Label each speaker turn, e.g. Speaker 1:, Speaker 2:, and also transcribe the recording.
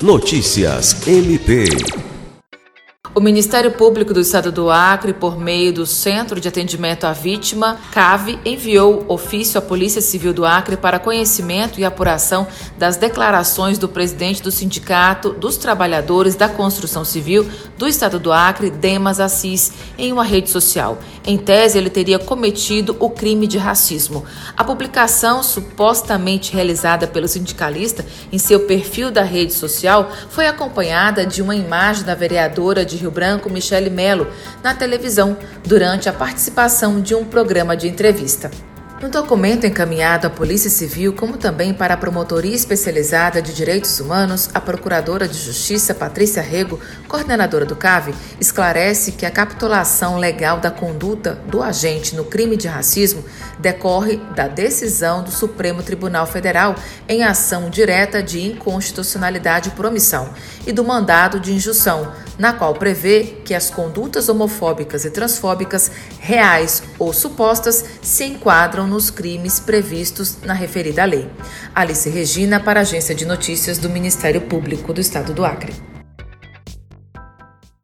Speaker 1: Notícias MP.
Speaker 2: O Ministério Público do Estado do Acre, por meio do Centro de Atendimento à Vítima, CAVE, enviou ofício à Polícia Civil do Acre para conhecimento e apuração das declarações do presidente do Sindicato dos Trabalhadores da Construção Civil do Estado do Acre, Demas Assis, em uma rede social. Em tese, ele teria cometido o crime de racismo. A publicação, supostamente realizada pelo sindicalista em seu perfil da rede social, foi acompanhada de uma imagem da vereadora de Rio Branco, Michele Melo, na televisão, durante a participação de um programa de entrevista. No documento encaminhado à Polícia Civil, como também para a Promotoria Especializada de Direitos Humanos, a Procuradora de Justiça Patrícia Rego, coordenadora do CAV, esclarece que a capitulação legal da conduta do agente no crime de racismo decorre da decisão do Supremo Tribunal Federal em ação direta de inconstitucionalidade por omissão e do mandado de injunção, na qual prevê que as condutas homofóbicas e transfóbicas reais ou supostas se enquadram nos crimes previstos na referida lei. Alice Regina, para a Agência de Notícias do Ministério Público do Estado do Acre.